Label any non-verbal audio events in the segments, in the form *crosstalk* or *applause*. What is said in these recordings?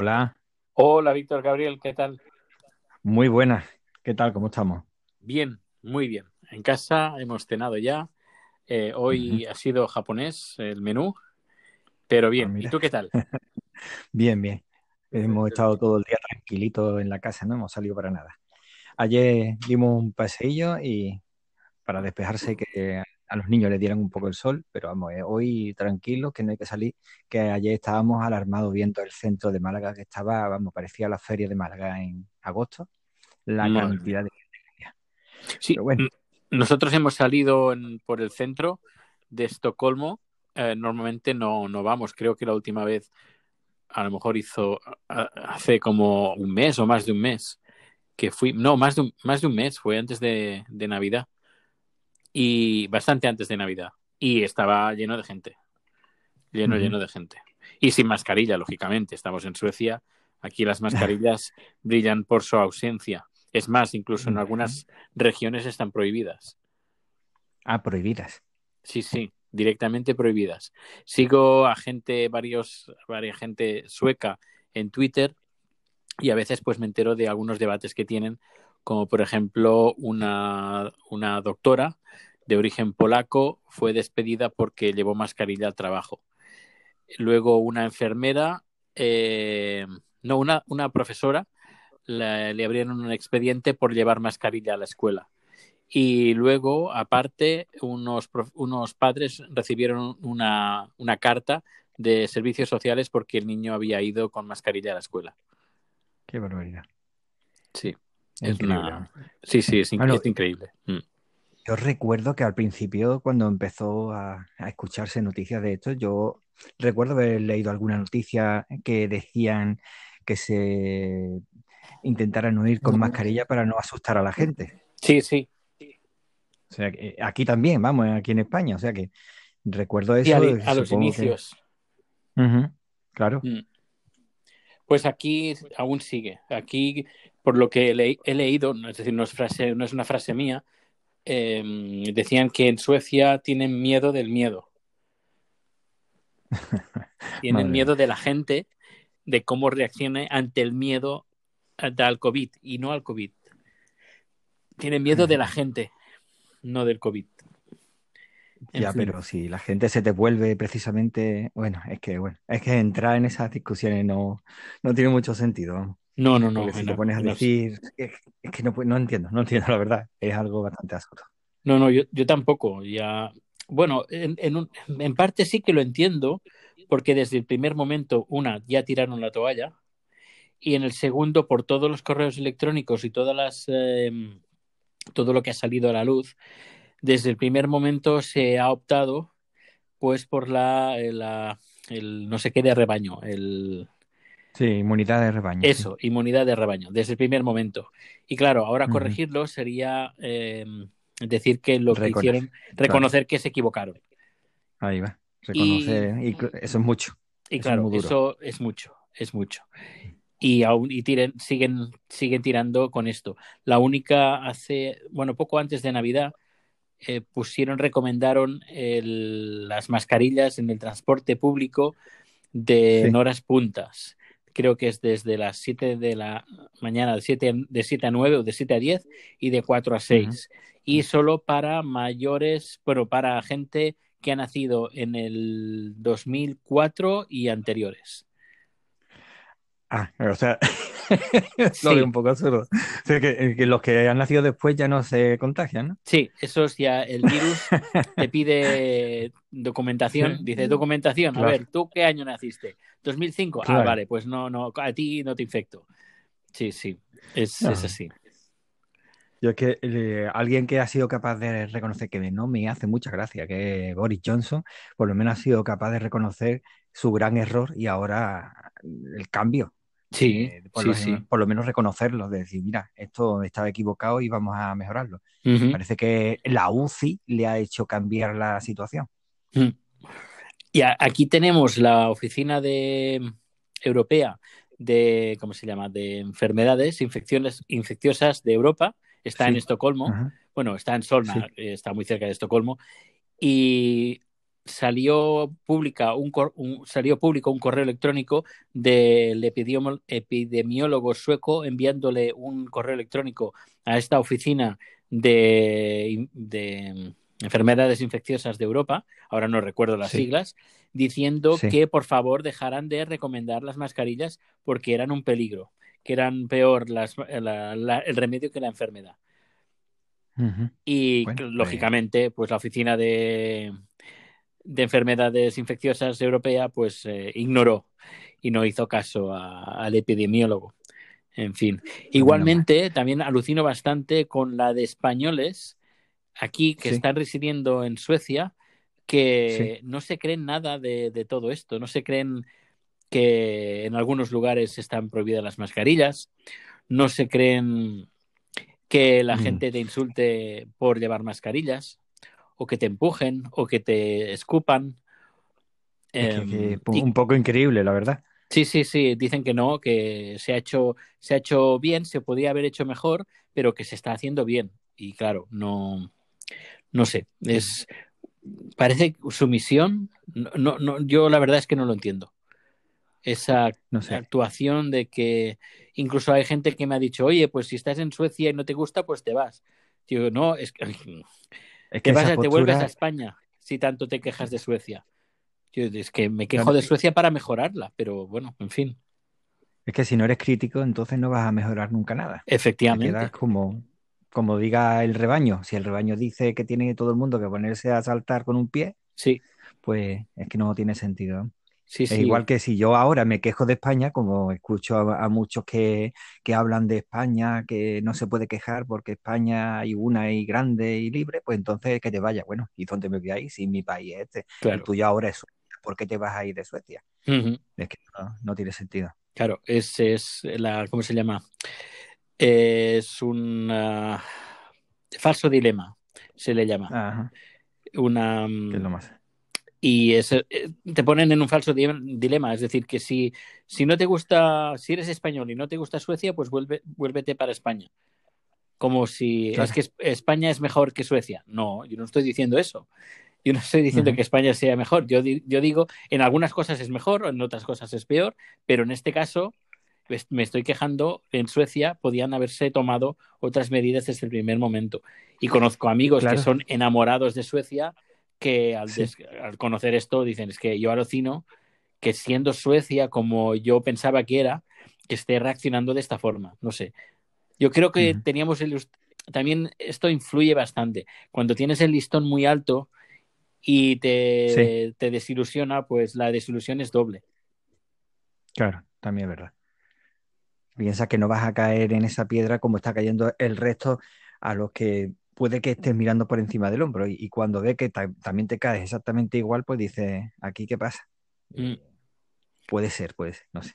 Hola. Hola, Víctor Gabriel, ¿qué tal? Muy buenas. ¿Qué tal? ¿Cómo estamos? Bien, muy bien. En casa hemos cenado ya. Eh, hoy ha sido japonés el menú, pero bien. Ah, ¿Y tú qué tal? *laughs* bien, bien. Hemos estado todo el día tranquilitos en la casa, no hemos salido para nada. Ayer dimos un paseillo y para despejarse que a los niños les dieran un poco el sol, pero vamos, eh, hoy tranquilos, que no hay que salir, que ayer estábamos alarmados viendo el centro de Málaga, que estaba, vamos, parecía la feria de Málaga en agosto, la Madre cantidad de. Sí, Pero bueno, nosotros hemos salido en- por el centro de Estocolmo. Eh, normalmente no, no vamos. Creo que la última vez a lo mejor hizo hace como un mes o más de un mes que fui. No, más de un, más de un mes, fue antes de, de Navidad. Y bastante antes de Navidad. Y estaba lleno de gente. Lleno, lleno de gente. Y sin mascarilla, lógicamente. Estamos en Suecia. Aquí las mascarillas *laughs* brillan por su ausencia. Es más, incluso en algunas regiones están prohibidas. ah, prohibidas. Sí, sí, directamente prohibidas. Sigo a gente, varios, varias gente sueca en Twitter y a veces pues me entero de algunos debates que tienen, como por ejemplo una, una doctora de origen polaco fue despedida porque llevó mascarilla al trabajo. Luego una enfermera, eh, no, una, una profesora, la- le abrieron un expediente por llevar mascarilla a la escuela. Y luego, aparte, unos, unos padres recibieron una, una carta de servicios sociales porque el niño había ido con mascarilla a la escuela. Qué barbaridad. Sí, es una... sí, sí, es, in- Bueno, es increíble. Mm. Yo recuerdo que al principio, cuando empezó a, a escucharse noticias de esto, yo recuerdo haber leído alguna noticia que decían que se intentara no ir con mascarilla para no asustar a la gente. Sí, sí. O sea, que aquí también, vamos, aquí en España. O sea que recuerdo Sí, a, eso. a los que- inicios. Claro. Mm. Pues aquí aún sigue. Aquí, por lo que le- he leído, es decir, no es, frase, no es una frase mía, eh, decían que en Suecia tienen miedo del miedo. *laughs* Tienen Madre miedo de la gente, de cómo reaccione ante el miedo al COVID y no al COVID. Tienen miedo de la *laughs* gente, no del COVID. En Ya, fin. pero si la gente se te vuelve precisamente, bueno, es que bueno, es que entrar en esas discusiones no, no tiene mucho sentido. No, no, no. Porque si te pones a decir, es, es que no, no entiendo, no entiendo la verdad, es algo bastante absurdo. No, no, yo, yo tampoco. Ya, bueno, en, en, un- en parte sí que lo entiendo, porque desde el primer momento, una, ya tiraron la toalla, y en el segundo, por todos los correos electrónicos y todas las, eh, todo lo que ha salido a la luz, desde el primer momento se ha optado, pues, por la, la- el no sé qué de rebaño, el, Sí, inmunidad de rebaño. sí. eso, inmunidad de rebaño, desde el primer momento. Y claro, ahora corregirlo sería eh, decir que lo que hicieron, reconocer que se equivocaron. Ahí va. Reconocer, y, eso es mucho. Y Eso es claro, duro. eso es mucho, es mucho. Y aún y tiren, siguen, siguen tirando con esto. La única hace, bueno, poco antes de Navidad, eh, pusieron, recomendaron el- las mascarillas en el transporte público de Sí. en horas puntas. Creo que es desde las 7 de la mañana, de 7, de 7 a 9 o de 7 a 10 y de 4 a 6. Y solo para mayores, bueno, para gente que ha nacido en el 2004 y anteriores. Ah, o sea, *laughs* lo veo un poco absurdo. O sea, que, que los que han nacido después ya no se contagian, ¿no? sí, eso es ya el virus te *laughs* pide documentación, Sí, dice documentación, a ver, ¿tú qué año naciste? 2005, ah, claro. vale, pues no, no, a ti no te infecto. Sí, sí, es, No. es así. Yo es que eh, alguien que ha sido capaz de reconocer que no me hace mucha gracia, que Boris Johnson, por lo menos ha sido capaz de reconocer su gran error y ahora el cambio. Sí, Eh, por, sí, lo, sí. por lo menos reconocerlo, de decir, mira, esto estaba equivocado y vamos a mejorarlo. Parece que la UCI le ha hecho cambiar la situación. Mm. Y a- aquí tenemos la oficina de europea de ¿cómo se llama? de enfermedades infecciones infecciosas de Europa, está en. Estocolmo, bueno, está en Solna, eh, está muy cerca de Estocolmo, y salió, pública un, salió público un correo electrónico del epidemiólogo sueco enviándole un correo electrónico a esta oficina de, enfermedades infecciosas de Europa, ahora no recuerdo las siglas, diciendo que por favor dejaran de recomendar las mascarillas porque eran un peligro, que eran peor el remedio que la enfermedad. Y pues lógicamente, pues la oficina de, de enfermedades infecciosas europea, pues eh, ignoró y no hizo caso al epidemiólogo. En fin, igualmente también alucino bastante con la de españoles aquí que están residiendo en Suecia que no se creen nada de, de, todo esto, no se creen que en algunos lugares están prohibidas las mascarillas, no se creen que la mm. gente te insulte por llevar mascarillas, o que te empujen, o que te escupan. Em, un poco increíble, la verdad. Sí, sí, sí, dicen que no, que se ha hecho, se ha hecho bien, se podría haber hecho mejor, pero que se está haciendo bien. Y claro, no, no sé, es parece su misión, no, no, yo la verdad es que no lo entiendo. Esa actuación de que incluso hay gente que me ha dicho, oye, pues si estás en Suecia y no te gusta, pues te vas. Digo, no, es que, es que te, te vuelves a España si tanto te quejas de Suecia. Yo, es que me quejo de Suecia para mejorarla, pero bueno, en fin. Es que si no eres crítico, entonces no vas a mejorar nunca nada. Efectivamente. quedas como, como diga el rebaño. Si el rebaño dice que tiene todo el mundo que ponerse a saltar con un pie, sí. pues es que no tiene sentido. Es igual que si yo ahora me quejo de España, como escucho a, muchos que, que, hablan de España, que no se puede quejar porque España hay una y grande y libre, pues entonces que te vaya. Bueno, ¿y dónde me voy a ir si mi país es este? Claro. El tuyo ahora es ¿por qué te vas a ir de Suecia? Es que no, tiene sentido. Claro, ese es la, ¿cómo se llama? Es un falso dilema, se le llama. Una, ¿Qué es lo más? Y eh, te ponen en un falso dilema, es decir, que si, si no te gusta, si eres español y no te gusta Suecia, pues vuelve, vuélvete para España. Como si es que España es mejor que Suecia. No, yo no estoy diciendo eso. Yo no estoy diciendo que España sea mejor. Yo, yo digo, en algunas cosas es mejor, en otras cosas es peor, pero en este caso me estoy quejando, en Suecia podían haberse tomado otras medidas desde el primer momento. Y conozco amigos que son enamorados de Suecia que al, al, conocer esto dicen, es que yo alucino que siendo Suecia como yo pensaba que era, que esté reaccionando de esta forma. No sé. Yo creo que teníamos el... También esto influye bastante. Cuando tienes el listón muy alto, y te, te desilusiona, pues la desilusión es doble. Claro, también es verdad. Piensa que no vas a caer en esa piedra como está cayendo el resto a los que puede que estés mirando por encima del hombro y, cuando ve que también te caes exactamente igual, pues dice, ¿aquí qué pasa? Mm. Puede ser, puede ser, no sé.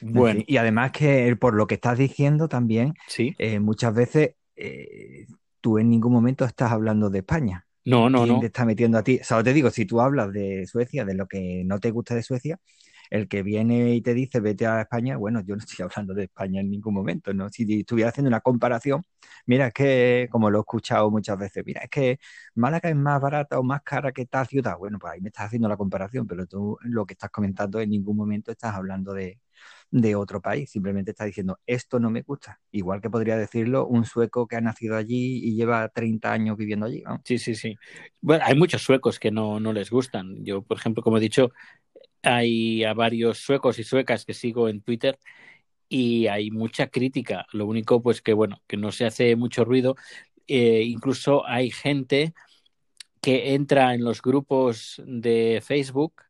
Bueno. y además que por lo que estás diciendo también, ¿Sí? Eh, muchas veces eh, tú en ningún momento estás hablando de España. No, no, no. te está metiendo a ti? O sea, te digo, si tú hablas de Suecia, de lo que no te gusta de Suecia, el que viene y te dice vete a España, bueno, yo no estoy *laughs* hablando de España en ningún momento, ¿no? Si estuviera haciendo una comparación, mira, es que, como lo he escuchado muchas veces, mira, es que Málaga es más barata o más cara que tal ciudad. Bueno, pues ahí me estás haciendo la comparación, pero tú lo que estás comentando en ningún momento estás hablando de, de otro país, simplemente está diciendo esto no me gusta, igual que podría decirlo un sueco que ha nacido allí y lleva 30 años viviendo allí. Sí, sí, sí. Bueno, hay muchos suecos que no, no les gustan. Yo, por ejemplo, como he dicho, hay a varios suecos y suecas que sigo en Twitter y hay mucha crítica. Lo único, pues que bueno, que no se hace mucho ruido. Eh, incluso hay gente que entra en los grupos de Facebook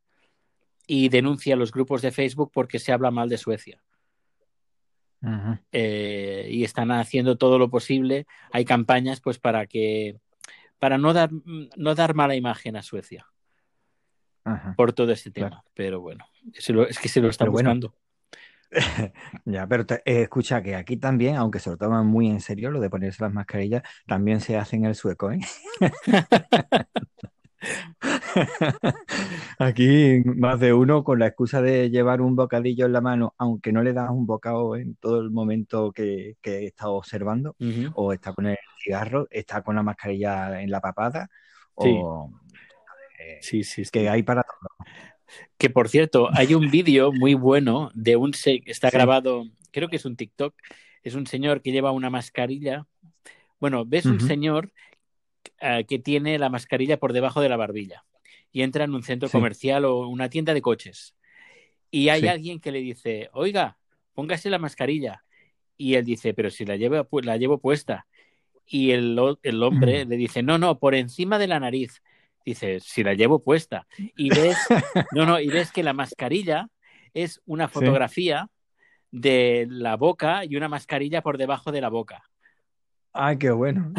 y denuncia los grupos de Facebook porque se habla mal de Suecia. Eh, y están haciendo todo lo posible. Hay campañas pues para que para no dar no dar mala imagen a Suecia por todo este tema. Pero bueno, es que se lo están buscando. *laughs* ya, pero eh, escucha que aquí también, aunque se lo toman muy en serio lo de ponerse las mascarillas, también se hace en el sueco, ¿eh? *laughs* Aquí más de uno con la excusa de llevar un bocadillo en la mano, aunque no le das un bocado en todo el momento que, que está observando, o está con el cigarro, está con la mascarilla en la papada, o eh, Sí, sí, sí. que hay para todo. Que por cierto, hay un vídeo muy bueno de un se está Sí. grabado, creo que es un TikTok, es un señor que lleva una mascarilla. Bueno, ves un señor eh, que tiene la mascarilla por debajo de la barbilla y entra en un centro Sí. comercial o una tienda de coches. Y hay alguien que le dice, oiga, póngase la mascarilla. Y él dice, pero si la llevo, la llevo puesta. Y el, el hombre le dice, no, no, por encima de la nariz. Dice, si la llevo puesta. Y ves, *laughs* no, no, y ves que la mascarilla es una Sí. fotografía de la boca y una mascarilla por debajo de la boca. Ay, qué bueno.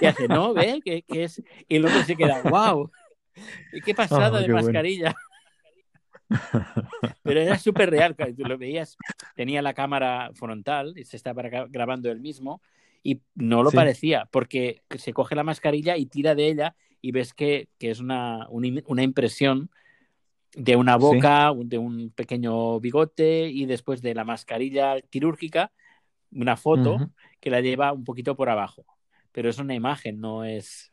Y hace, no, ve, que, que es. Y otro se queda, wow, qué pasada Oh, de qué bueno. mascarilla. Pero era súper real, tú lo veías, tenía la cámara frontal y se estaba gra- grabando él mismo y no lo Sí. parecía porque se coge la mascarilla y tira de ella y ves que, que es una, una im- una impresión de una boca, de un pequeño bigote y después de la mascarilla quirúrgica, una foto que la lleva un poquito por abajo. Pero es una imagen, no es...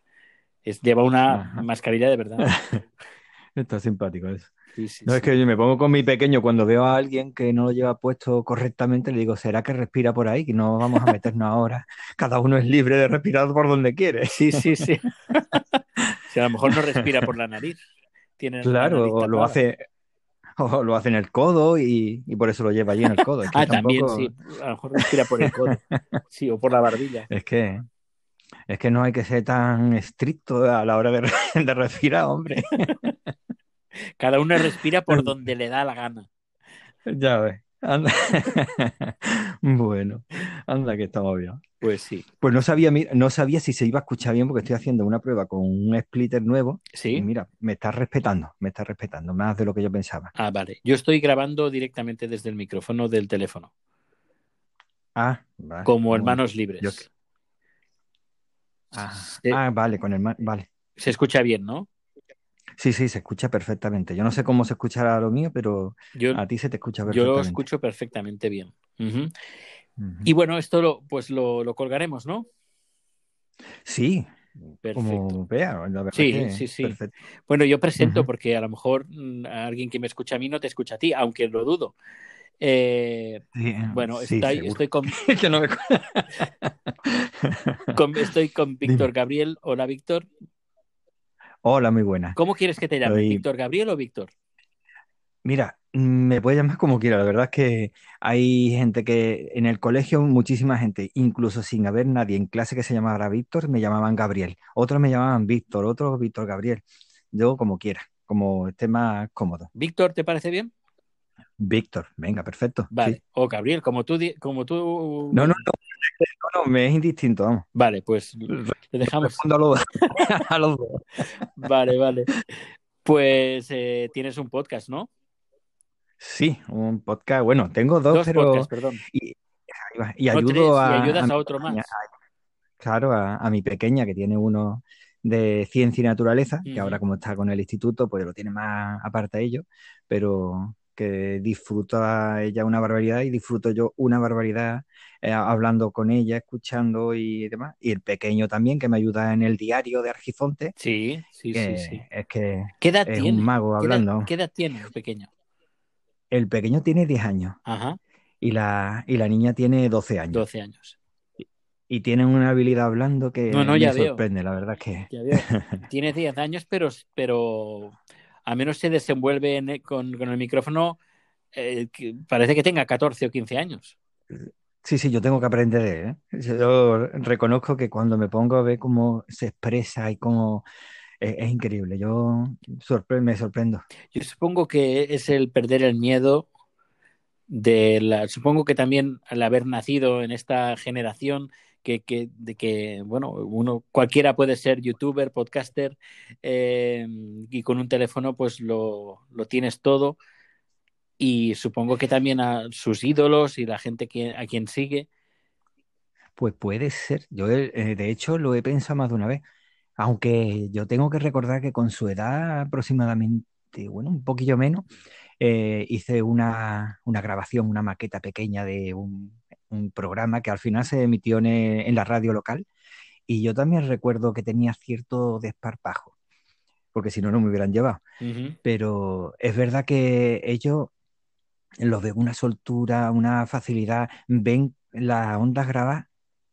es lleva una mascarilla de verdad. *laughs* Está simpático eso. Sí, sí, No, es que yo me pongo con mi pequeño cuando veo a alguien que no lo lleva puesto correctamente, le digo, ¿será que respira por ahí? Que no vamos a meternos ahora. *laughs* Cada uno es libre de respirar por donde quiere. Sí, sí, sí. *laughs* Si a lo mejor no respira por la nariz. Tiene la Claro, nariz o lo hace, o lo hace en el codo y, y por eso lo lleva allí en el codo. Es que Ah, también, tampoco- sí. A lo mejor respira por el codo. Sí, o por la barbilla. *laughs* Es que, es que no hay que ser tan estricto a la hora de, de respirar, hombre. Cada uno respira por *laughs* donde le da la gana. Ya ves. Anda. *laughs* Bueno, anda que estamos bien. Pues sí. Pues no sabía, no sabía si se iba a escuchar bien porque estoy haciendo una prueba con un splitter nuevo y ¿Sí? mira, me está respetando, me está respetando más de lo que yo pensaba. Ah, vale. Yo estoy grabando directamente desde el micrófono del teléfono, Ah, vale. como Bueno, hermanos libres. yo- Ah, ah, vale, con el vale. se escucha bien, ¿no? Sí, sí, se escucha perfectamente. Yo no sé cómo se escuchará lo mío, pero Yo, a ti se te escucha yo perfectamente. lo escucho perfectamente bien. Y bueno, esto lo, pues lo, lo colgaremos, ¿no? Sí, Perfecto. como vea, la verdad Sí, que sí, sí. perfecto. Bueno, yo presento porque a lo mejor mm, a alguien que me escucha a mí no te escucha a ti, aunque lo dudo. Eh, Sí, bueno, sí, estoy, con, *laughs* Que no me- *laughs* con- estoy con Víctor Dime. Gabriel. Hola, Víctor. Hola, muy buena. ¿Cómo quieres que te llame? Soy- ¿Víctor Gabriel o Víctor? Mira, me puedes llamar como quiera. La verdad es que hay gente que en el colegio, muchísima gente, incluso sin haber nadie en clase que se llamara Víctor, me llamaban Gabriel. Otros me llamaban Víctor, otros Víctor Gabriel. Yo como quiera, como esté más cómodo. ¿Víctor te parece bien? Víctor, venga, perfecto. Vale. sí. O Gabriel, como tú, como tú. No, no, no, no, no, me es indistinto, vamos. Vale, pues le dejamos. Respondo a los, *laughs* a los dos. Vale, vale. Pues eh, tienes un podcast, ¿no? Sí, un podcast. Bueno, tengo dos, Dos pero. podcasts, perdón. Y, ayudo tres, a, y ayudas a otro pequeña- más. Claro, a, a mi pequeña que tiene uno de ciencia y naturaleza, que Ujú. ahora como está con el instituto, pues lo tiene más aparte de ello, pero que disfruta ella una barbaridad y disfruto yo una barbaridad eh, hablando con ella, escuchando y demás. Y el pequeño también, que me ayuda en el diario de Argifonte, Sí, sí, sí, sí. es que ¿Qué edad es tiene? un mago ¿Qué edad- hablando. ¿Qué edad tiene el pequeño? El pequeño tiene 10 años Ajá, y la, y la niña tiene 12 años. 12 años. Y tienen una habilidad hablando que No, no, me ya veo. sorprende, la verdad es que... Ya veo. *laughs* Tiene 10 años, pero, pero a menos se desenvuelve en- con, con el micrófono, eh, que parece que tenga 14 o 15 años. Sí, sí, yo tengo que aprender ¿eh? Yo reconozco que cuando me pongo a ver cómo se expresa y cómo... Es, es increíble, yo sorpre- me sorprendo. Yo supongo que es el perder el miedo de la. Supongo que también al haber nacido en esta generación que, que- de que, bueno, uno cualquiera puede ser youtuber, podcaster, eh, y con un teléfono pues lo, lo tienes todo. Y supongo que también a sus ídolos y la gente que, a quien sigue. Pues puede ser, yo eh, de hecho lo he pensado más de una vez, aunque yo tengo que recordar que con su edad aproximadamente, bueno, un poquillo menos, eh, hice una, una grabación, una maqueta pequeña de un, un programa que al final se emitió en, en la radio local y yo también recuerdo que tenía cierto desparpajo. porque si no, no me hubieran llevado. Pero es verdad que ellos los ven una soltura, una facilidad, ven las ondas grabadas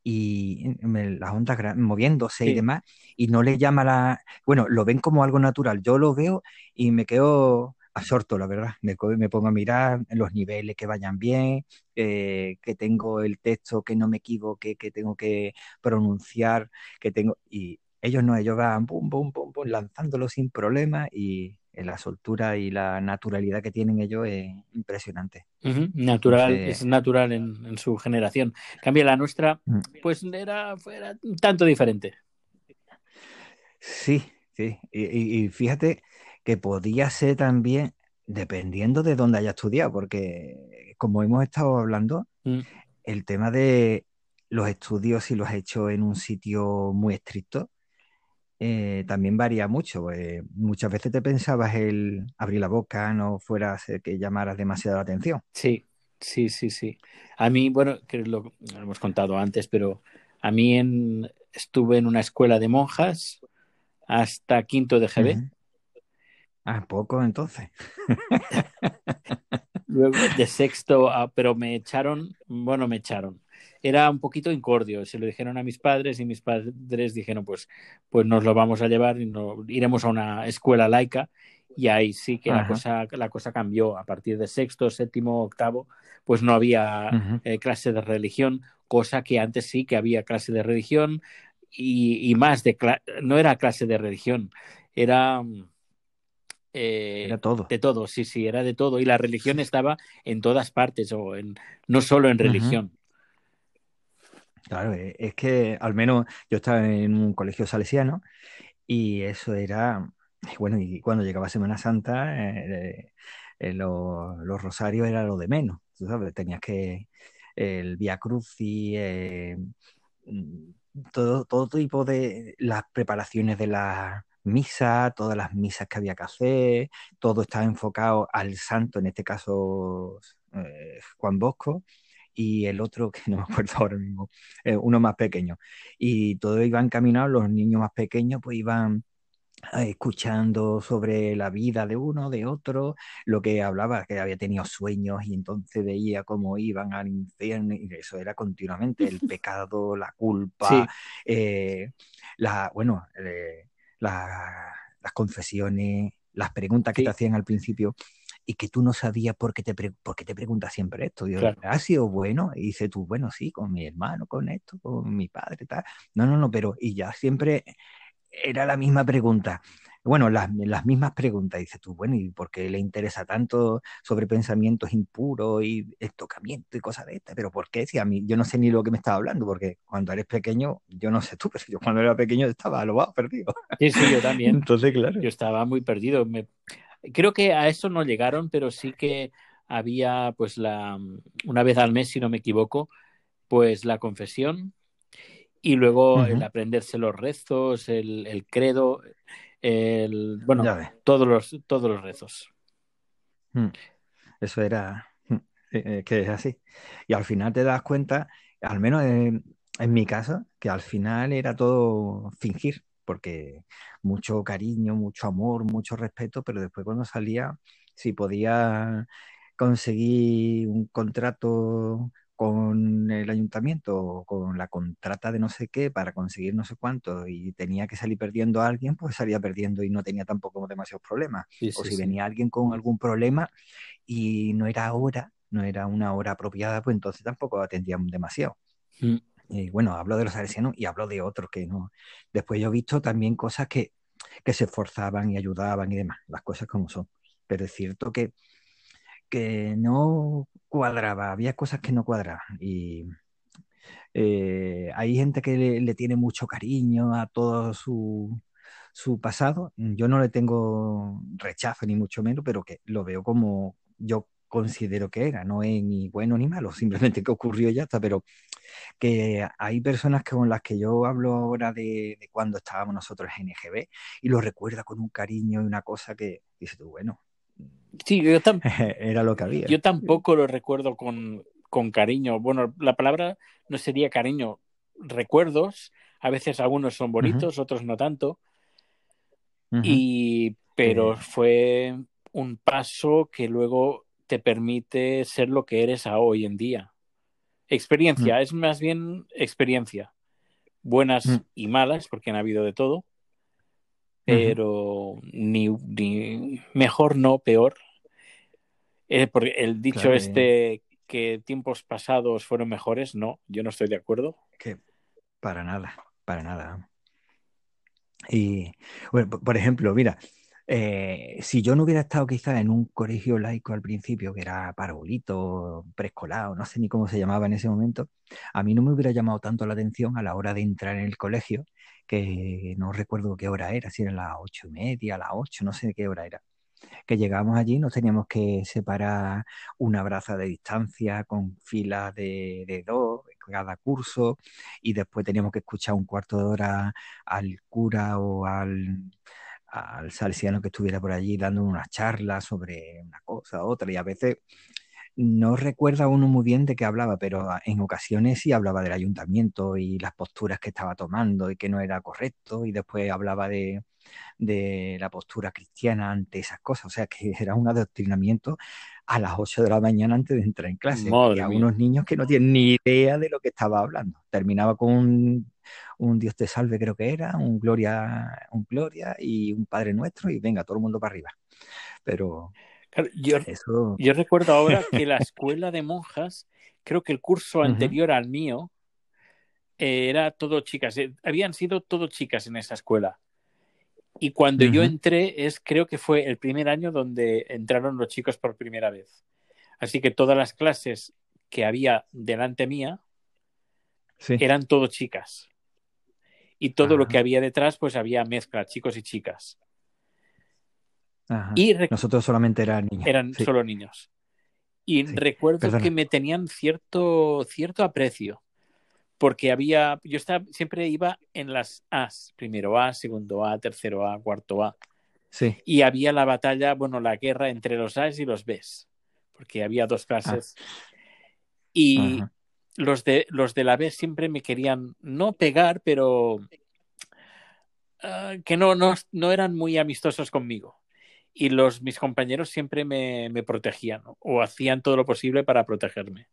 y las ondas moviéndose y demás, y no les llama la... Bueno, lo ven como algo natural. Yo lo veo y me quedo absorto, la verdad. Me, me pongo a mirar los niveles que vayan bien, eh, que tengo el texto, que no me equivoque, que tengo que pronunciar, que tengo... Y ellos no, ellos van pum, pum, pum, pum, lanzándolo sin problema y la soltura y la naturalidad que tienen ellos es impresionante. Natural, es natural en, su generación. Cambia la nuestra, mm. pues era, fuera un tanto diferente. Sí, sí. Y, fíjate que podía ser también dependiendo de dónde haya estudiado, porque como hemos estado hablando, mm. el tema de los estudios, si los has hecho en un sitio muy estricto, eh, también varía mucho. Pues, muchas veces te pensabas el abrir la boca, no fuera a que llamaras demasiado la atención. Sí, sí, sí, sí. A mí, bueno, que lo, hemos contado antes, pero a mí en, estuve en una escuela de monjas hasta quinto de GB. Ah, poco entonces. *laughs* Luego de sexto, pero me echaron, bueno, me echaron era un poquito incordio. Se lo dijeron a mis padres y mis padres dijeron, pues, pues nos lo vamos a llevar y no, iremos a una escuela laica. Y ahí sí que la cosa, la cosa cambió. A partir de sexto, séptimo, octavo, pues no había eh, clase de religión, cosa que antes sí que había clase de religión y, más de no era clase de religión, era eh, era todo. De todo, sí, sí, era de todo. Y la religión estaba en todas partes, o en, no solo en religión. Claro, eh, es que al menos yo estaba en un colegio salesiano y eso era, bueno, y cuando llegaba Semana Santa, eh, eh, los, rosarios era lo de menos, tú sabes, tenías que el Via Crucis, mm, todo, todo tipo de las preparaciones de la misa, todas las misas que había que hacer, todo estaba enfocado al santo, en este caso Juan Bosco, y el otro, *laughs* que no me acuerdo ahora mismo, eh, uno más pequeño. Y todos iban caminando, los niños más pequeños pues iban eh, escuchando sobre la vida de uno, de otro, lo que hablaba, que había tenido sueños y entonces veía cómo iban al infierno y eso era continuamente el *laughs* pecado, la culpa, eh, la, bueno, las confesiones, las preguntas que te hacían al principio y que tú no sabías por qué te, por qué te preguntas siempre esto. Yo, ¿Ha sido bueno? Y dices tú, bueno, sí, con mi hermano, con esto, con mi padre, tal. No, no, no, pero y ya siempre era la misma pregunta. Bueno, las, las mismas preguntas. Dices tú, bueno, ¿y por qué le interesa tanto sobre pensamientos impuros y el tocamiento y cosas de estas? Pero ¿por qué? Si a mí, yo no sé ni lo que me estaba hablando, porque cuando eres pequeño, yo no sé tú, pero yo cuando era pequeño estaba lo va perdido. Sí, sí, yo *laughs* también. Entonces, claro. Yo estaba muy perdido. Me, Creo que a eso no llegaron, pero sí que había, pues, la una vez al mes, si no me equivoco, pues la confesión y luego el aprenderse los rezos, el, el credo, el, bueno, todos los, todos los rezos. Mm. Eso era mm, eh, eh, que es así. Y al final te das cuenta, al menos en, en mi caso, que al final era todo fingir porque mucho cariño, mucho amor, mucho respeto, pero después cuando salía, si podía conseguir un contrato con el ayuntamiento con la contrata de no sé qué para conseguir no sé cuánto y tenía que salir perdiendo a alguien, pues salía perdiendo y no tenía tampoco demasiados problemas. o si venía alguien con algún problema y no era hora, no era una hora apropiada, pues entonces tampoco atendían demasiado. Mm. Y bueno, hablo de los salesianos y hablo de otros que no. Después yo he visto también cosas que, se esforzaban y ayudaban y demás, las cosas como son. Pero es cierto que, que no cuadraba, había cosas que no cuadraban. Y eh, hay gente que le, tiene mucho cariño a todo su, su pasado. Yo no le tengo rechazo ni mucho menos, pero que lo veo como yo considero que era. No es ni bueno ni malo, *laughs* simplemente que ocurrió y ya está. Pero que hay personas con las que yo hablo ahora de, cuando estábamos nosotros en NGB y lo recuerda con un cariño y una cosa que dice tú, bueno, sí, yo *laughs* era lo que había. Yo tampoco lo recuerdo con, con cariño. Bueno, la palabra no sería cariño, recuerdos. A veces algunos son bonitos, otros no tanto. y pero fue un paso que luego te permite ser lo que eres a hoy en día. Experiencia, mm. es más bien experiencia. Buenas mm. y malas, porque han habido de todo. Pero ni, mejor no, peor. Eh, porque el dicho este que tiempos pasados fueron mejores, no, yo no estoy de acuerdo. Que para nada, para nada. Y, bueno, por ejemplo, mira, eh, si yo no hubiera estado quizás en un colegio laico al principio, que era parvulito, preescolar, no sé ni cómo se llamaba en ese momento, a mí no me hubiera llamado tanto la atención a la hora de entrar en el colegio, que no recuerdo qué hora era, si era las ocho y media, las ocho, no sé qué hora era. Que llegamos allí, nos teníamos que separar una braza de distancia con filas de, de dos cada curso y después teníamos que escuchar un cuarto de hora al cura o al al salesiano que estuviera por allí dando una charla sobre una cosa, otra, y a veces no recuerda uno muy bien de qué hablaba, pero en ocasiones sí hablaba del ayuntamiento y las posturas que estaba tomando y que no era correcto, y después hablaba de, de la postura cristiana ante esas cosas, o sea que *laughs* era un adoctrinamiento a las 8 de la mañana antes de entrar en clase, y a unos niños que no tienen ni idea de lo que estaba hablando. Terminaba con un un Dios te salve creo que era, un Gloria, un Gloria y un Padre Nuestro y venga, todo el mundo para arriba. Pero yo, yo recuerdo ahora *laughs* que la escuela de monjas, creo que el curso anterior al mío, era todo chicas, eh, habían sido todo chicas en esa escuela. Y cuando yo entré, es creo que fue el primer año donde entraron los chicos por primera vez. Así que todas las clases que había delante mía eran todo chicas. Y todo lo que había detrás, pues había mezcla, chicos y chicas. Y Nosotros solamente eran niños. Eran solo niños. Y recuerdo que me tenían cierto, cierto aprecio, porque había, yo estaba, siempre iba en las A's, primero A, segundo A, tercero A, cuarto A. Sí. Y había la batalla, bueno, la guerra entre los A's y los B's, porque había dos clases. Ah. Y, los de, los de la B siempre me querían no pegar, pero ah, que no, no, no, eran muy amistosos conmigo. Y los, mis compañeros siempre me, protegían o hacían todo lo posible para protegerme.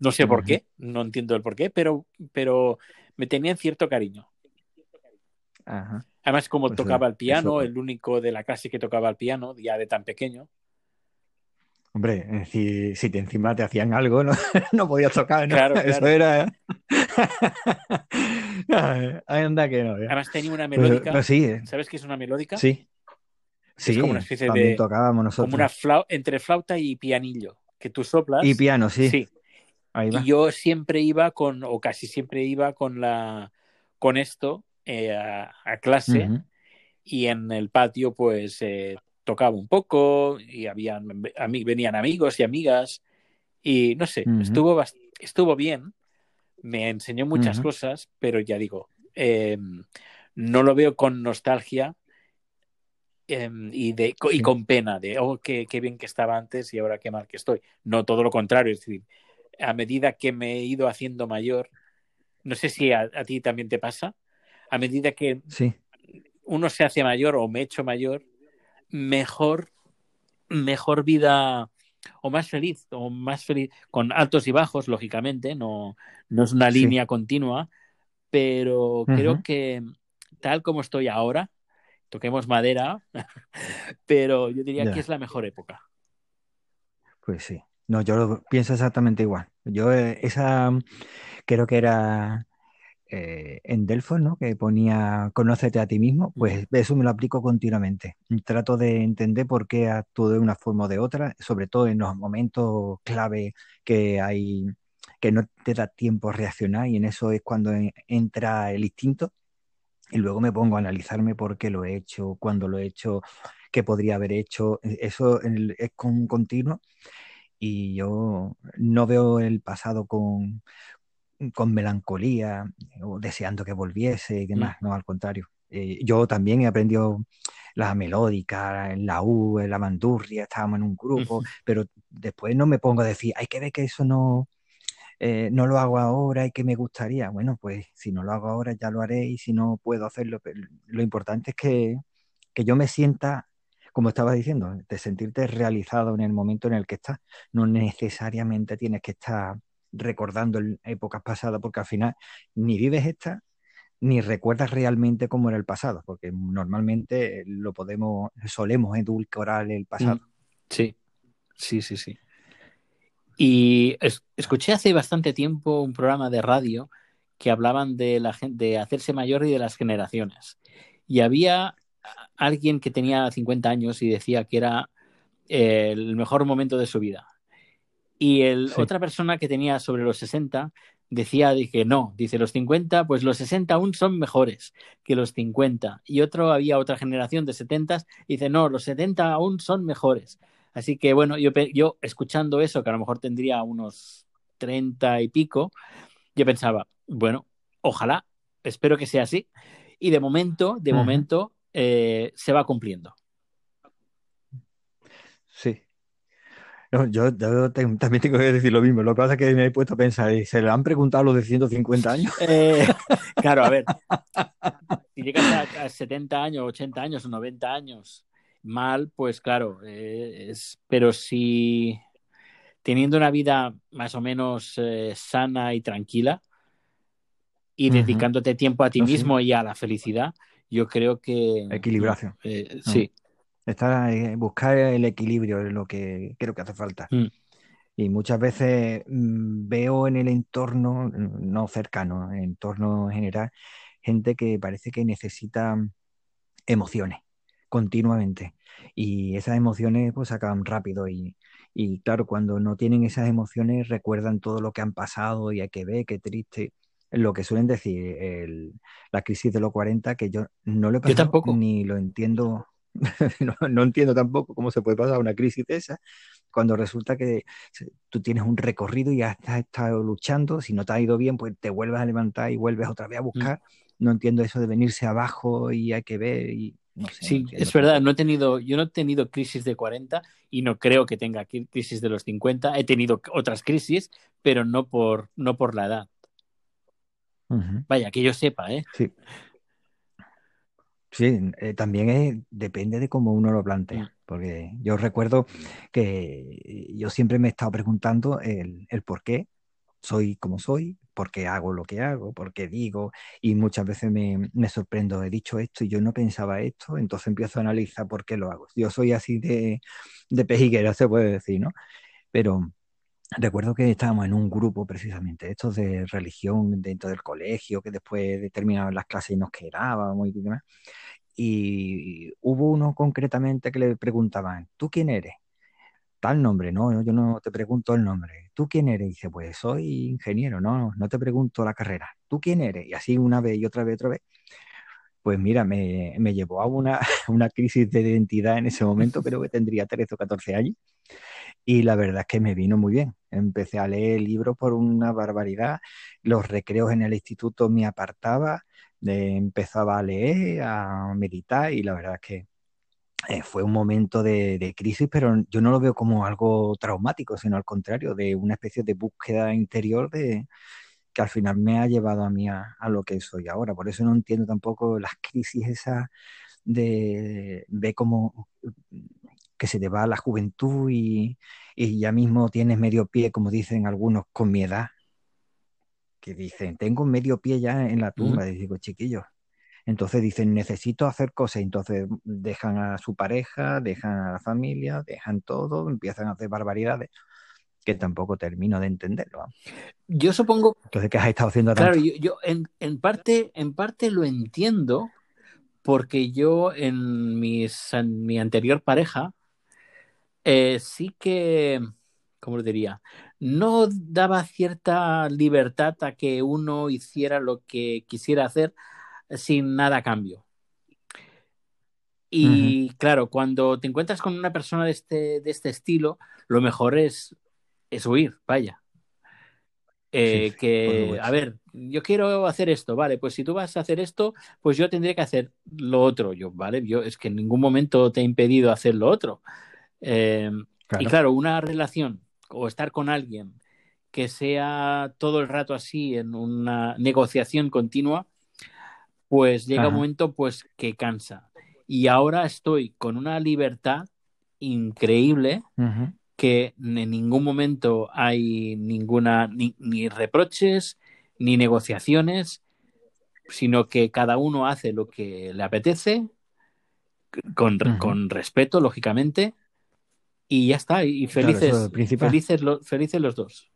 No sé por qué, no entiendo el por qué, pero, pero me tenían cierto cariño. Además, como pues tocaba el piano, el único de la clase que tocaba el piano, ya de tan pequeño, Hombre, si, si te encima te hacían algo, no, *laughs* no podías tocar, ¿no? Claro, Eso era. *laughs* anda que no. Además tenía una melódica. Pues, sí, eh. ¿Sabes qué es una melódica? Sí. Sí, como una especie de. tocábamos nosotros. Como una flauta, entre flauta y pianillo, que tú soplas. Y piano, sí. Sí. Y yo siempre iba con, o casi siempre iba con la con esto eh, a, clase. Y en el patio, pues eh, tocaba un poco y habían, a mí, venían amigos y amigas y no sé, estuvo, estuvo bien, me enseñó muchas cosas, pero ya digo, em, no lo veo con nostalgia em, y, de, y con pena de, oh, qué, qué, bien que estaba antes y ahora qué mal que estoy. No, todo lo contrario, es decir, a medida que me he ido haciendo mayor, no sé si a, a ti también te pasa, a medida que sí. uno se hace mayor o me he hecho mayor, mejor, mejor vida o más feliz, o más feliz, con altos y bajos, lógicamente, no, no es una línea continua, pero creo que tal como estoy ahora, toquemos madera, *laughs* pero yo diría que es la mejor época. Pues sí. No, yo lo pienso exactamente igual. Yo eh, esa creo que era eh, en Delfos, ¿no? Que ponía conócete a ti mismo, pues eso me lo aplico continuamente. Trato de entender por qué actúo de una forma o de otra, sobre todo en los momentos clave que hay, que no te da tiempo a reaccionar y en eso es cuando entra el instinto y luego me pongo a analizarme por qué lo he hecho, cuándo lo he hecho, qué podría haber hecho. E, eso es con continuo y yo no veo el pasado con, con melancolía o deseando que volviese y mm. demás, no, al contrario. Eh, yo también he aprendido la melódica, la U, la bandurria, estábamos en un grupo, pero después no me pongo a decir, hay que ver que eso no, eh, no lo hago ahora y que me gustaría. Bueno, pues si no lo hago ahora ya lo haré y si no puedo hacerlo, pero lo importante es que, que yo me sienta, como estaba diciendo, de sentirte realizado en el momento en el que estás. No necesariamente tienes que estar recordando épocas pasadas, porque al final ni vives esta ni recuerdas realmente cómo era el pasado, porque normalmente lo podemos, solemos edulcorar el pasado. Mm, sí, sí, sí, sí. Y escuché hace bastante tiempo un programa de radio que hablaban de la gente, de hacerse mayor y de las generaciones. Y había alguien que tenía 50 años y decía que era el mejor momento de su vida. Y el, otra persona que tenía sobre los 60 decía que no, dice los 50, pues los 60 aún son mejores que los 50. Y otro, había otra generación de 70, dice no, los 70 aún son mejores. Así que bueno, yo, yo escuchando eso, que a lo mejor tendría unos 30 y pico, yo pensaba, bueno, ojalá, espero que sea así. Y de momento, de momento, eh, se va cumpliendo. Sí, yo, también tengo que decir lo mismo. Lo que pasa es que me he puesto a pensar, ¿y ¿se le han preguntado los de 150 años? *laughs* Eh, *laughs* claro, a ver. Si llegas a, 70 años, 80 años o 90 años mal, pues claro, eh, es, pero si teniendo una vida más o menos eh, sana y tranquila y dedicándote tiempo a ti mismo y a la felicidad, yo creo que... Equilibración. Sí, Está, eh, buscar el equilibrio es lo que creo que hace falta. Mm. Y muchas veces mm, veo en el entorno, mm, no cercano, en el entorno general, gente que parece que necesita emociones continuamente. Y esas emociones pues acaban rápido y, y claro, cuando no tienen esas emociones recuerdan todo lo que han pasado y hay que ver, qué triste. Lo que suelen decir, el, la crisis de los 40, que yo no lo he pasado ni lo entiendo *laughs* no, entiendo tampoco cómo se puede pasar una crisis de esa cuando resulta que tú tienes un recorrido y ya has estado luchando, si no te ha ido bien, pues te vuelves a levantar y vuelves otra vez a mm. buscar. No entiendo eso de venirse abajo y hay que ver y no sé, sí, es verdad, no he tenido, yo no he tenido crisis de 40 y no creo que tenga crisis de los 50. He tenido otras crisis, pero no por, no por la edad. Vaya, que yo sepa, ¿eh? Sí. Sí, eh, también depende de cómo uno lo plantea, mm. porque yo recuerdo que yo siempre me he estado preguntando el, por qué soy como soy, por qué hago lo que hago, por qué digo, y muchas veces me, me sorprendo, he dicho esto y yo no pensaba esto, entonces empiezo a analizar por qué lo hago. Yo soy así de, de pejiguera, se puede decir, ¿no? Pero recuerdo que estábamos en un grupo precisamente, estos de religión dentro del colegio, que después terminaban las clases y nos quedábamos y demás y hubo uno concretamente que le preguntaban, ¿tú quién eres? Tal nombre, no, yo no te pregunto el nombre. ¿Tú quién eres? Dice, pues soy ingeniero, no, no te pregunto la carrera. ¿Tú quién eres? Y así una vez y otra vez, otra vez. Pues mira, me, me llevó a una, *laughs* una crisis de identidad en ese momento, creo que tendría 13 o 14 años. Y la verdad es que me vino muy bien. Empecé a leer libros por una barbaridad. Los recreos en el instituto me apartaba empezaba a leer, a meditar y la verdad es que eh, fue un momento de, crisis, pero yo no lo veo como algo traumático, sino al contrario, de una especie de búsqueda interior de que al final me ha llevado a mí a, lo que soy ahora. Por eso no entiendo tampoco las crisis esas de ver cómo que se te va la juventud y, y ya mismo tienes medio pie, como dicen algunos, con mi edad, que dicen, tengo medio pie ya en la tumba, y digo, chiquillos. Entonces dicen, necesito hacer cosas, entonces dejan a su pareja, dejan a la familia, dejan todo, empiezan a hacer barbaridades que tampoco termino de entenderlo. Yo supongo. Entonces, ¿qué has estado haciendo Claro, yo, en, parte, en parte lo entiendo, porque yo en, mis, en mi anterior pareja eh, sí que, ¿cómo lo diría? no daba cierta libertad a que uno hiciera lo que quisiera hacer sin nada a cambio. Y claro, cuando te encuentras con una persona de este, de este estilo, lo mejor es, es huir, vaya. Eh, que, a ver, yo quiero hacer esto, vale, pues si tú vas a hacer esto, pues yo tendré que hacer lo otro, yo, vale, yo es que en ningún momento te he impedido hacer lo otro. Eh, y claro, una relación o estar con alguien que sea todo el rato así en una negociación continua, pues llega un momento pues que cansa. y ahora estoy con una libertad increíble que en ningún momento hay ninguna ni, ni reproches ni negociaciones, sino que cada uno hace lo que le apetece con, con respeto, lógicamente, y ya está. Y Claro, eso es felices, lo felices, felices los dos.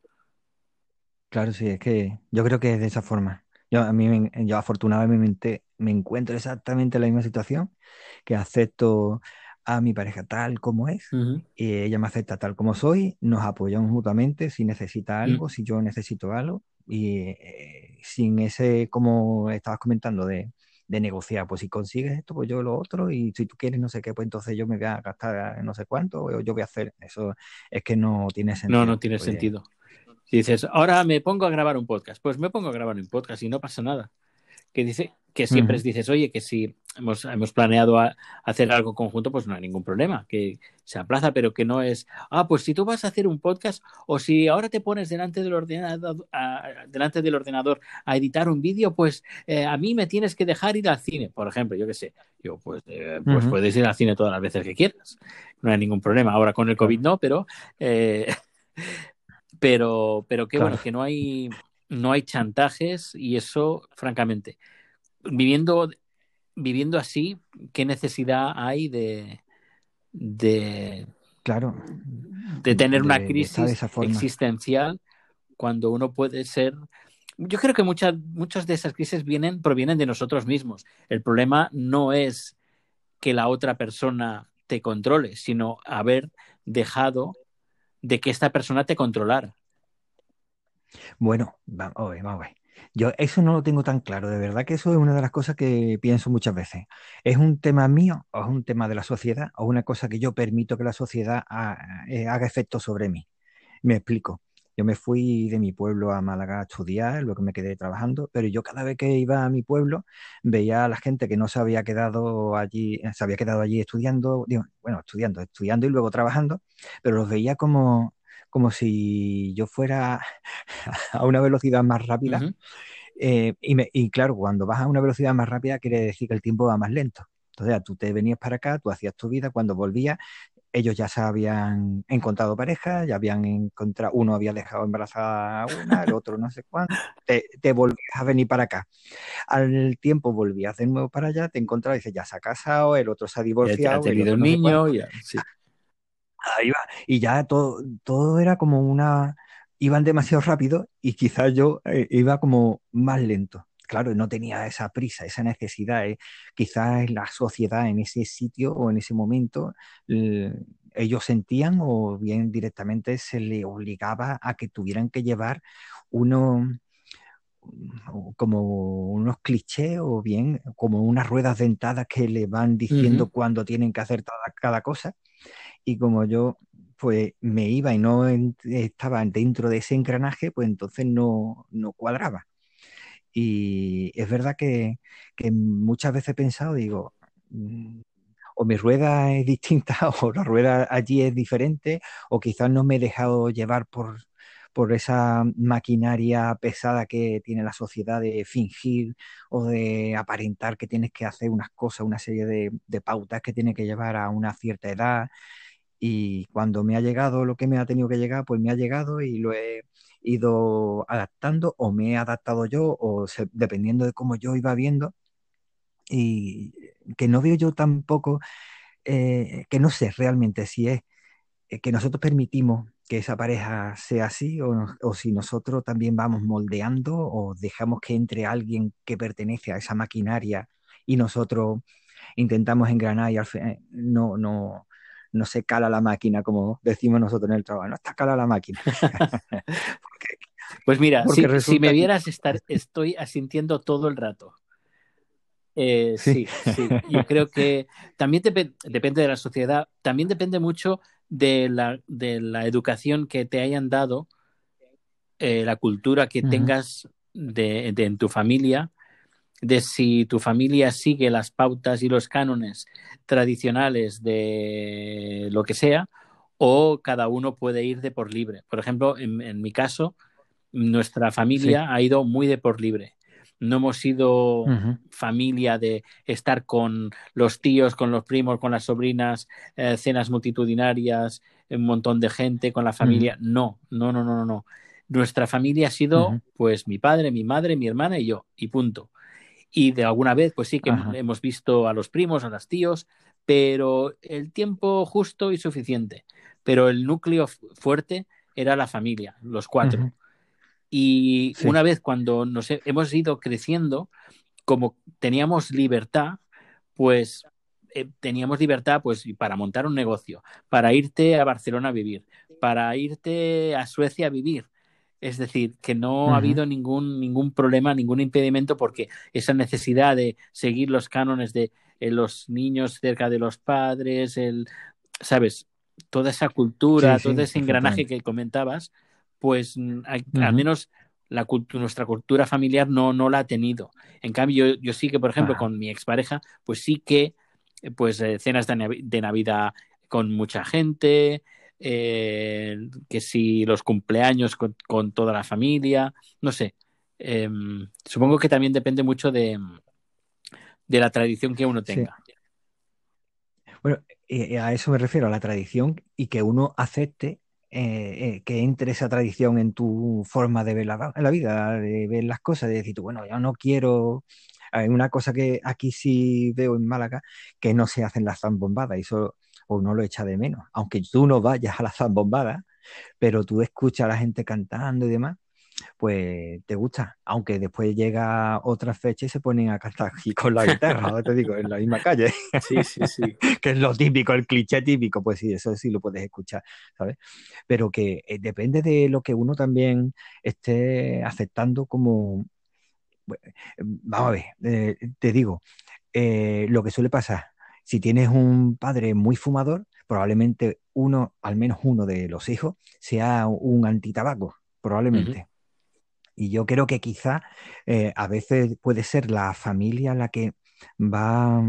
Claro, sí, es que yo creo que es de esa forma. Yo, a mí, yo afortunadamente me encuentro exactamente en la misma situación, que acepto a mi pareja tal como es, y ella me acepta tal como soy, nos apoyamos mutuamente si necesita algo, Mm. si yo necesito algo, y eh, sin ese, como estabas comentando, de, de negociar, pues si consigues esto, pues yo lo otro, y si tú quieres no sé qué, pues entonces yo me voy a gastar no sé cuánto, o yo voy a hacer, eso es que no tiene sentido. No, no tiene sentido. Si dices, ahora me pongo a grabar un podcast, pues me pongo a grabar un podcast y no pasa nada. Que dice que siempre Ujú. dices, oye, que si hemos, hemos planeado a- hacer algo conjunto, pues no hay ningún problema, que se aplaza, pero que no es, ah, pues si tú vas a hacer un podcast o si ahora te pones delante del ordenador, a, delante del ordenador a editar un vídeo, pues eh, a mí me tienes que dejar ir al cine, por ejemplo, yo qué sé. Yo, pues, eh, pues puedes ir al cine todas las veces que quieras. No hay ningún problema. Ahora con el. COVID no, pero eh, *laughs* pero, pero que Claro. bueno, que no hay, no hay chantajes y eso, francamente, viviendo, viviendo así, ¿qué necesidad hay de, de, Claro, de tener una de- de de crisis esa forma. existencial cuando uno puede ser... Yo creo que muchas, muchas de esas crisis vienen, provienen de nosotros mismos. El problema no es que la otra persona te controle, sino haber dejado de que esta persona te controlara. Bueno, vamos a ver, vamos a ver. Yo eso no lo tengo tan claro, de verdad que eso es una de las cosas que pienso muchas veces. ¿Es un tema mío o es un tema de la sociedad o una cosa que yo permito que la sociedad eh, haga efecto sobre mí? Me explico. Yo me fui de mi pueblo a Málaga a estudiar, luego me quedé trabajando, pero yo cada vez que iba a mi pueblo veía a la gente que no se había quedado allí, se había quedado allí estudiando, bueno, estudiando, estudiando y luego trabajando, pero los veía como, como si yo fuera *laughs* a una velocidad más rápida. Eh, y, me- y claro, cuando vas a una velocidad más rápida quiere decir que el tiempo va más lento. Entonces, tú te venías para acá, tú hacías tu vida, cuando volvías, ellos ya se habían encontrado pareja, ya habían encontrado, uno había dejado embarazada a una, el otro no sé cuánto, te, te volvías a venir para acá. Al tiempo volvías de nuevo para allá, te encontrabas y dices, ya se ha casado, el otro se ha Ya divorciado, ha el tenido otro un no sé niño, ya, sí. Ahí va. Y ya todo, todo era como una... Iban demasiado rápido y quizás yo eh, iba como más lento. Claro, no tenía esa prisa, esa necesidad. eh. Quizás la sociedad en ese sitio o en ese momento eh, ellos sentían o bien directamente se le obligaba a que tuvieran que llevar uno como unos clichés o bien como unas ruedas dentadas que le van diciendo cuando tienen que hacer cada, cada cosa y como yo pues me iba y no estaba dentro de ese engranaje, pues entonces no, no cuadraba. Y es verdad que, muchas veces he pensado, digo, mm, o mi rueda es distinta *laughs* o la rueda allí es diferente, o quizás no me he dejado llevar por, por esa maquinaria pesada que tiene la sociedad de fingir o de aparentar que tienes que hacer unas cosas, una serie de pautas que tienes que llevar a una cierta edad y cuando me ha llegado lo que me ha tenido que llegar, pues me ha llegado y lo he ido adaptando o me he adaptado yo, o dependiendo de cómo yo iba viendo. Y que no veo yo tampoco, eh, que no sé realmente si es eh, que nosotros permitimos que esa pareja sea así o, o si nosotros también vamos moldeando o dejamos que entre alguien que pertenece a esa maquinaria y nosotros intentamos engranar y al fin no, no, no se cala la máquina, como decimos nosotros en el trabajo, no está cala la máquina. *laughs* Porque, Pues mira, si, me vieras estar, estoy asintiendo todo el rato. Eh, Sí. sí, sí. Yo creo que también depe- depende de la sociedad, también depende mucho de la, de la educación que te hayan dado, eh, la cultura que tengas de, de- en tu familia, de si tu familia sigue las pautas y los cánones tradicionales de lo que sea, o cada uno puede ir de por libre. Por ejemplo, en, en mi caso, nuestra familia ha ido muy de por libre. no hemos sido familia de estar con los tíos, con los primos, con las sobrinas, eh, cenas multitudinarias, un montón de gente, con la familia. No, no, no, no, no. Nuestra familia ha sido, pues, mi padre, mi madre, mi hermana y yo, y punto. Y de alguna vez, pues sí que hemos visto a los primos, a los tíos, pero el tiempo justo y suficiente. Pero el núcleo fuerte era la familia, los cuatro. Y una vez cuando nos hemos ido creciendo, como teníamos libertad, pues eh, teníamos libertad pues para montar un negocio, para irte a Barcelona a vivir, para irte a Suecia a vivir. Es decir, que no ha habido ningún, ningún problema, ningún impedimento, porque esa necesidad de seguir los cánones de eh, los niños cerca de los padres, el, ¿sabes? Toda esa cultura, todo ese engranaje que comentabas, pues mm, al menos la nuestra cultura familiar no, no la ha tenido. En cambio, yo, sí que, por ejemplo, con mi expareja, pues sí que, eh, pues eh, cenas de, Navidad con mucha gente, eh, que si los cumpleaños con, toda la familia, no sé. Em, supongo que también depende mucho de, de la tradición que uno tenga. Bueno, a eso me refiero, a la tradición y que uno acepte eh, eh, que entre esa tradición en tu forma de ver la, vida, de ver las cosas, de decir, tú, bueno, yo no quiero. Hay una cosa que aquí sí veo en Málaga, que no se hacen las zambombadas, y eso uno lo echa de menos. Aunque tú no vayas a las zambombadas, pero tú escuchas a la gente cantando y demás, pues te gusta, aunque después llega otra fecha y se ponen a cantar *laughs* aquí con la guitarra, te digo, en la misma calle. *laughs* Sí, sí, sí. *laughs* que es lo típico, el cliché típico, pues sí, eso sí lo puedes escuchar, ¿sabes? Pero que eh, depende de lo que uno también esté aceptando como... Vamos a ver, eh, te digo, eh, lo que suele pasar, si tienes un padre muy fumador, probablemente uno, al menos uno de los hijos, sea un antitabaco, probablemente. Y yo creo que quizá eh, a veces puede ser la familia la que va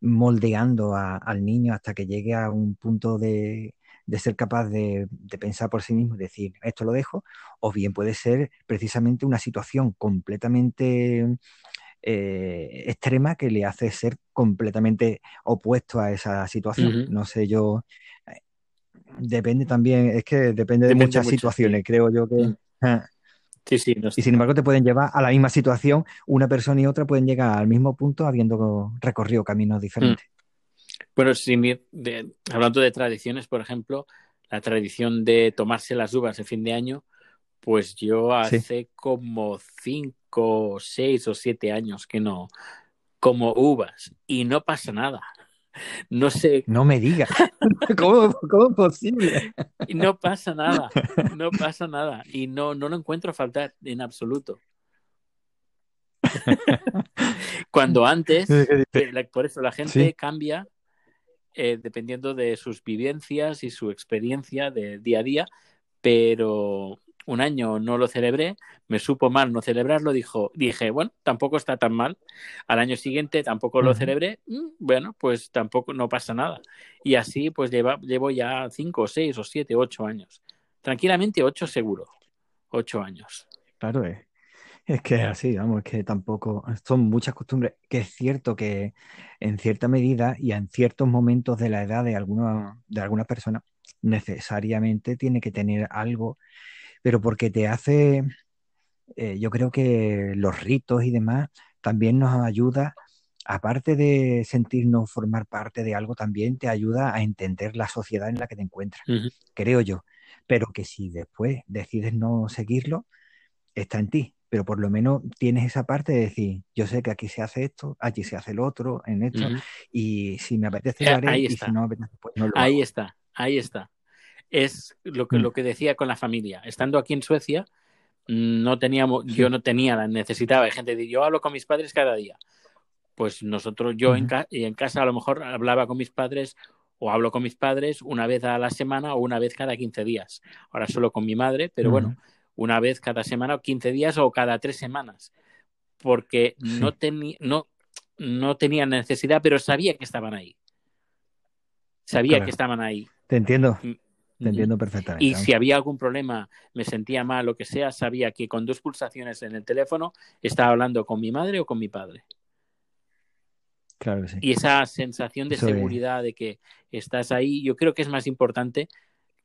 moldeando al niño hasta que llegue a un punto de, ser capaz de, pensar por sí mismo y decir, esto lo dejo, o bien puede ser precisamente una situación completamente eh, extrema que le hace ser completamente opuesto a esa situación. No sé, yo... Depende también, es que depende de muchas situaciones, creo yo que... Mm. Ah, y sin embargo te pueden llevar a la misma situación, una persona y otra pueden llegar al mismo punto habiendo recorrido caminos diferentes. Mm. Bueno, si hablando de tradiciones, por ejemplo, la tradición de tomarse las uvas en fin de año, pues yo hace como cinco, seis o siete años que no como uvas y no pasa nada. No sé. No me digas. *laughs* ¿Cómo, es posible? no pasa nada. No pasa nada. Y no, no lo encuentro faltar en absoluto. *laughs* Cuando antes, eh, por eso la gente cambia eh, dependiendo de sus vivencias y su experiencia de día a día, pero un año no lo celebré, me supo mal no celebrarlo, dijo, dije, bueno, tampoco está tan mal. Al año siguiente tampoco lo celebré, mm, bueno, pues tampoco no pasa nada. Y así pues llevo ya cinco, seis o siete, ocho años. Tranquilamente ocho seguro, ocho años. Claro, es, es que así, vamos, es que tampoco, son muchas costumbres, que es cierto que en cierta medida y en ciertos momentos de la edad de alguna, de algunas personas, necesariamente tiene que tener algo pero porque te hace, eh, yo creo que los ritos y demás también nos ayuda, aparte de sentirnos formar parte de algo, también te ayuda a entender la sociedad en la que te encuentras, creo yo. Pero que si después decides no seguirlo, está en ti. Pero por lo menos tienes esa parte de decir, yo sé que aquí se hace esto, allí se hace lo otro, en esto, y si me apetece lo eh, haré, y si no me apetece, pues no lo Ahí está, ahí está es lo que, mm. lo que decía con la familia. Estando aquí en Suecia, no teníamos, yo no tenía la necesidad, hay gente que yo hablo con mis padres cada día. Pues nosotros, yo en, en casa a lo mejor hablaba con mis padres o hablo con mis padres una vez a la semana o una vez cada 15 días. Ahora solo con mi madre, pero bueno, una vez cada semana o 15 días o cada tres semanas. Porque no, tenía no, no tenía necesidad, pero sabía que estaban ahí. Sabía que estaban ahí. Te entiendo. Te entiendo perfectamente. Y si había algún problema, me sentía mal, lo que sea, sabía que con dos pulsaciones en el teléfono estaba hablando con mi madre o con mi padre. Claro que sí. Y esa sensación de seguridad de que estás ahí, yo creo que es más importante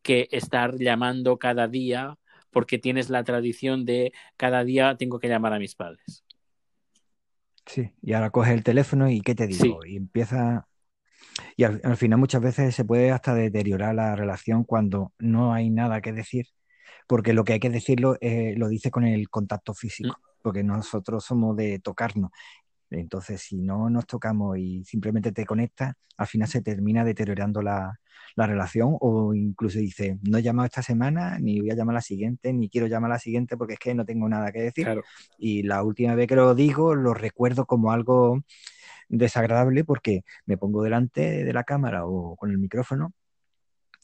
que estar llamando cada día porque tienes la tradición de cada día tengo que llamar a mis padres. Sí, y ahora coges el teléfono y ¿qué te digo? Y empieza... Y al, al final muchas veces se puede hasta deteriorar la relación cuando no hay nada que decir, porque lo que hay que decirlo eh, lo dice con el contacto físico, porque nosotros somos de tocarnos. Entonces, si no nos tocamos y simplemente te conectas, al final se termina deteriorando la, la relación o incluso dice, no he llamado esta semana, ni voy a llamar la siguiente, ni quiero llamar la siguiente porque es que no tengo nada que decir. Claro. Y la última vez que lo digo, lo recuerdo como algo desagradable porque me pongo delante de la cámara o con el micrófono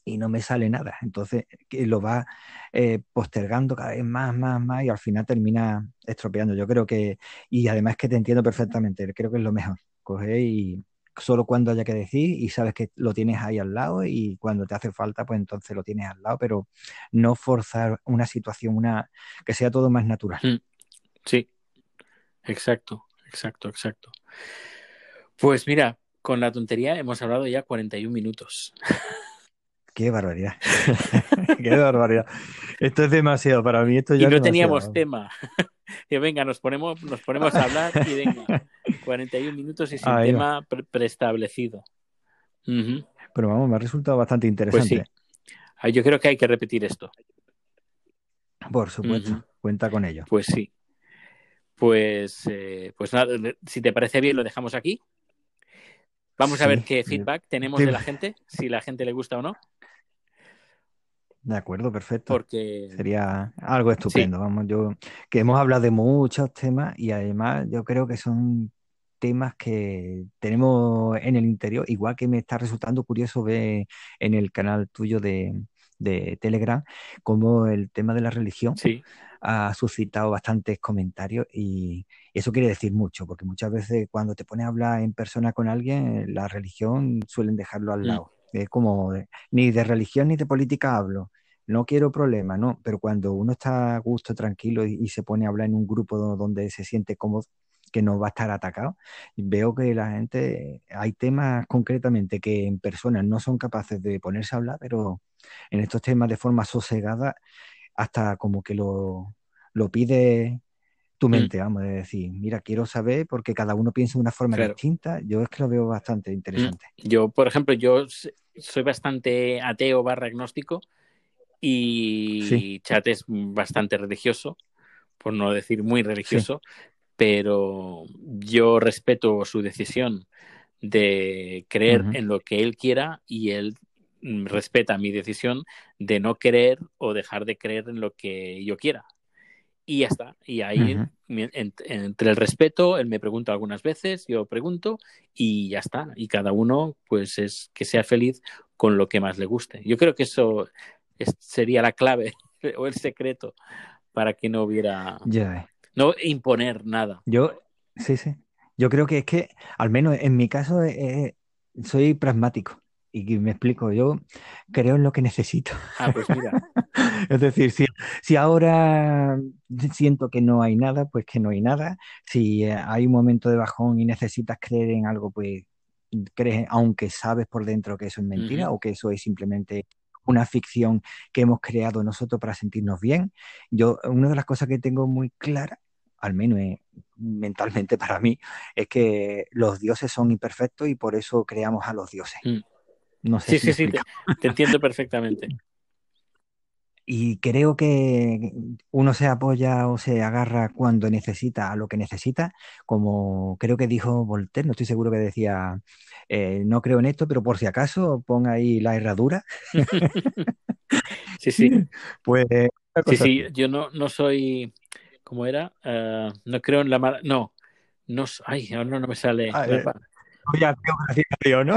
y no me sale nada. Entonces lo va eh, postergando cada vez más, más, más y al final termina estropeando. Yo creo que, y además que te entiendo perfectamente, creo que es lo mejor. Coger y solo cuando haya que decir y sabes que lo tienes ahí al lado y cuando te hace falta, pues entonces lo tienes al lado, pero no forzar una situación, una que sea todo más natural. Mm. Sí, exacto, exacto, exacto. Pues mira, con la tontería hemos hablado ya 41 minutos. *laughs* Qué barbaridad. *laughs* Qué barbaridad. Esto es demasiado para mí. Esto ya y no teníamos tema. *laughs* que venga, nos ponemos, nos ponemos a hablar y venga, 41 minutos y sin Ahí tema pre- preestablecido. Pero vamos, me ha resultado bastante Pues interesante. sí. Ah, Yo creo que hay que repetir esto. Por supuesto, cuenta con ello. Pues sí. Pues, eh, pues nada, si te parece bien, lo dejamos aquí. Vamos a ver qué feedback tenemos de la gente, si la gente le gusta o no, De acuerdo, perfecto. porque Sería algo estupendo. Vamos, yo que hemos hablado de muchos temas y además yo creo que son temas que tenemos en el interior, igual que me está resultando curioso ver en el canal tuyo de, de Telegram cómo el tema de la religión sí, ha suscitado bastantes comentarios y eso quiere decir mucho, porque muchas veces cuando te pones a hablar en persona con alguien, la religión suelen dejarlo al Mm. lado. Es como, ni de religión ni de política hablo, no quiero problemas, ¿no? Pero cuando uno está a gusto, tranquilo y, y se pone a hablar en un grupo do- donde se siente cómodo, que no va a estar atacado, veo que la gente, hay temas concretamente que en personas no son capaces de ponerse a hablar, pero en estos temas de forma sosegada hasta como que lo, lo pide tu Mm. mente, vamos a decir, mira, quiero saber porque cada uno piensa de una forma Claro. distinta. Yo es que lo veo bastante interesante. yo, por ejemplo, yo soy bastante ateo barra agnóstico y Sí. Chat es bastante religioso, por no decir muy religioso, pero yo respeto su decisión de creer en lo que él quiera y él mm, respeta mi decisión de no creer o dejar de creer en lo que yo quiera. Y ya está. Y ahí, Ujú. mi- en- entre el respeto, él me pregunta algunas veces, yo pregunto y ya está. Y cada uno, pues, es que sea feliz con lo que más le guste. Yo creo que eso es- sería la clave *laughs* o el secreto para que no hubiera, ves. no imponer nada. Yo, sí, sí. Yo creo que es que, al menos en mi caso, eh, soy pragmático. Y me explico, yo creo en lo que necesito. Ah, pues mira, *laughs* Es decir, si, si ahora siento que no hay nada, pues que no hay nada. Si eh, hay un momento de bajón y necesitas creer en algo, pues crees, aunque sabes por dentro que eso es mentira o que eso es simplemente una ficción que hemos creado nosotros para sentirnos bien. Yo, una de las cosas que tengo muy clara, al menos eh, mentalmente para mí, es que los dioses son imperfectos y por eso creamos a los dioses. Mm. No sé sí, si sí, sí, te, te entiendo perfectamente. Y creo que uno se apoya o se agarra cuando necesita a lo que necesita, como creo que dijo Voltaire, no estoy seguro que decía, eh, no creo en esto, pero por si acaso pon ahí la herradura. *laughs* Sí, sí, *laughs* Pues sí, sí, yo no, no soy, ¿cómo era? Ah, no creo en la mala, no, no, ay, ahora no me sale. Ah, la eh, pa- soy ateo gracias a Dios, ¿no?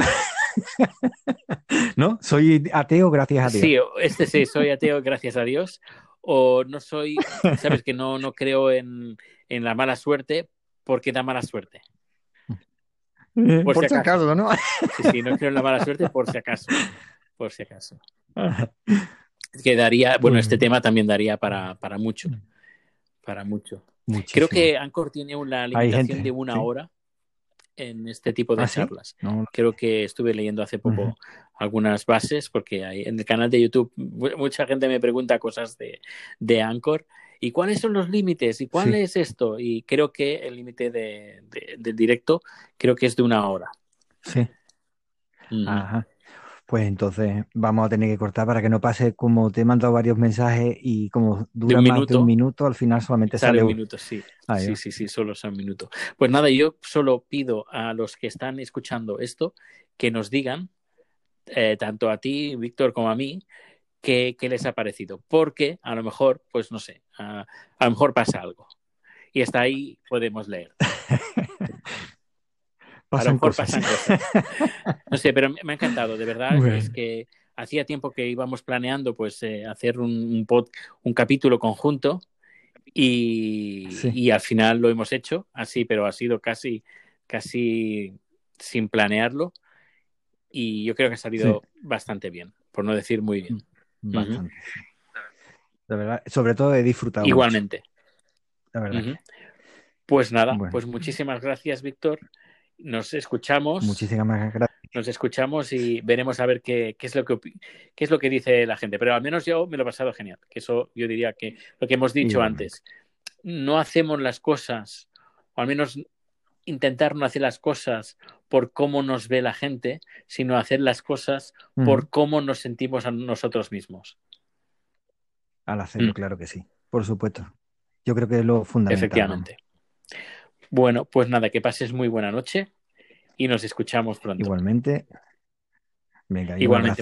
*laughs* ¿No? Soy ateo gracias a Dios. Sí, este sí, soy ateo, gracias a Dios, o no soy, sabes que no, no creo en, en la mala suerte porque da mala suerte. Eh, por por si si acaso. acaso, ¿no? Sí, sí, no creo en la mala suerte por si acaso. por si acaso. que daría, bueno, este tema también daría para, para mucho. Para mucho. Muchísimo. Creo que Anchor tiene una limitación de una sí. hora en este tipo de ¿Ah, sí? charlas. No, Creo que estuve leyendo hace poco algunas bases, porque hay, en el canal de YouTube mu- mucha gente me pregunta cosas de, de Anchor. ¿Y cuáles son los límites? ¿Y cuál Sí. es esto? Y creo que el límite de, de- del directo creo que es de una hora. sí. Ujú. Ajá. Pues entonces vamos a tener que cortar para que no pase como te he mandado varios mensajes y como dura más de un minuto, al final solamente Sale sale un minuto, sí. Ahí Sí, sí, sí, solo son un minuto. Pues nada, yo solo pido a los que están escuchando esto que nos digan, eh, tanto a ti, Víctor, como a mí, qué, qué les ha parecido. Porque a lo mejor, pues no sé, a, a lo mejor pasa algo. Y hasta ahí podemos leer. *laughs* a lo mejor cosas. pasan cosas. *laughs* No sé, pero me ha encantado, de verdad. Bueno. Es que hacía tiempo que íbamos planeando pues eh, hacer un, un, pod, un capítulo conjunto y, Sí. y al final lo hemos hecho así, pero ha sido casi, casi sin planearlo y yo creo que ha salido bastante bien, por no decir muy bien. Bastante. De verdad, sobre todo he disfrutado. mucho, Igualmente. la verdad. Ujú. Pues nada, Bueno. pues muchísimas gracias, Víctor. Nos escuchamos. Muchísimas gracias. nos escuchamos y veremos a ver qué, qué es lo que qué es lo que dice la gente. Pero al menos yo me lo he pasado genial. Que eso yo diría que lo que hemos dicho antes. No hacemos las cosas, o al menos intentar no hacer las cosas por cómo nos ve la gente, sino hacer las cosas por cómo nos sentimos a nosotros mismos. Al hacerlo, Mm. claro que sí. Por supuesto. Yo creo que es lo fundamental. Efectivamente. Bueno, pues nada, que pases muy buena noche y nos escuchamos pronto. Igualmente. Venga, Igualmente.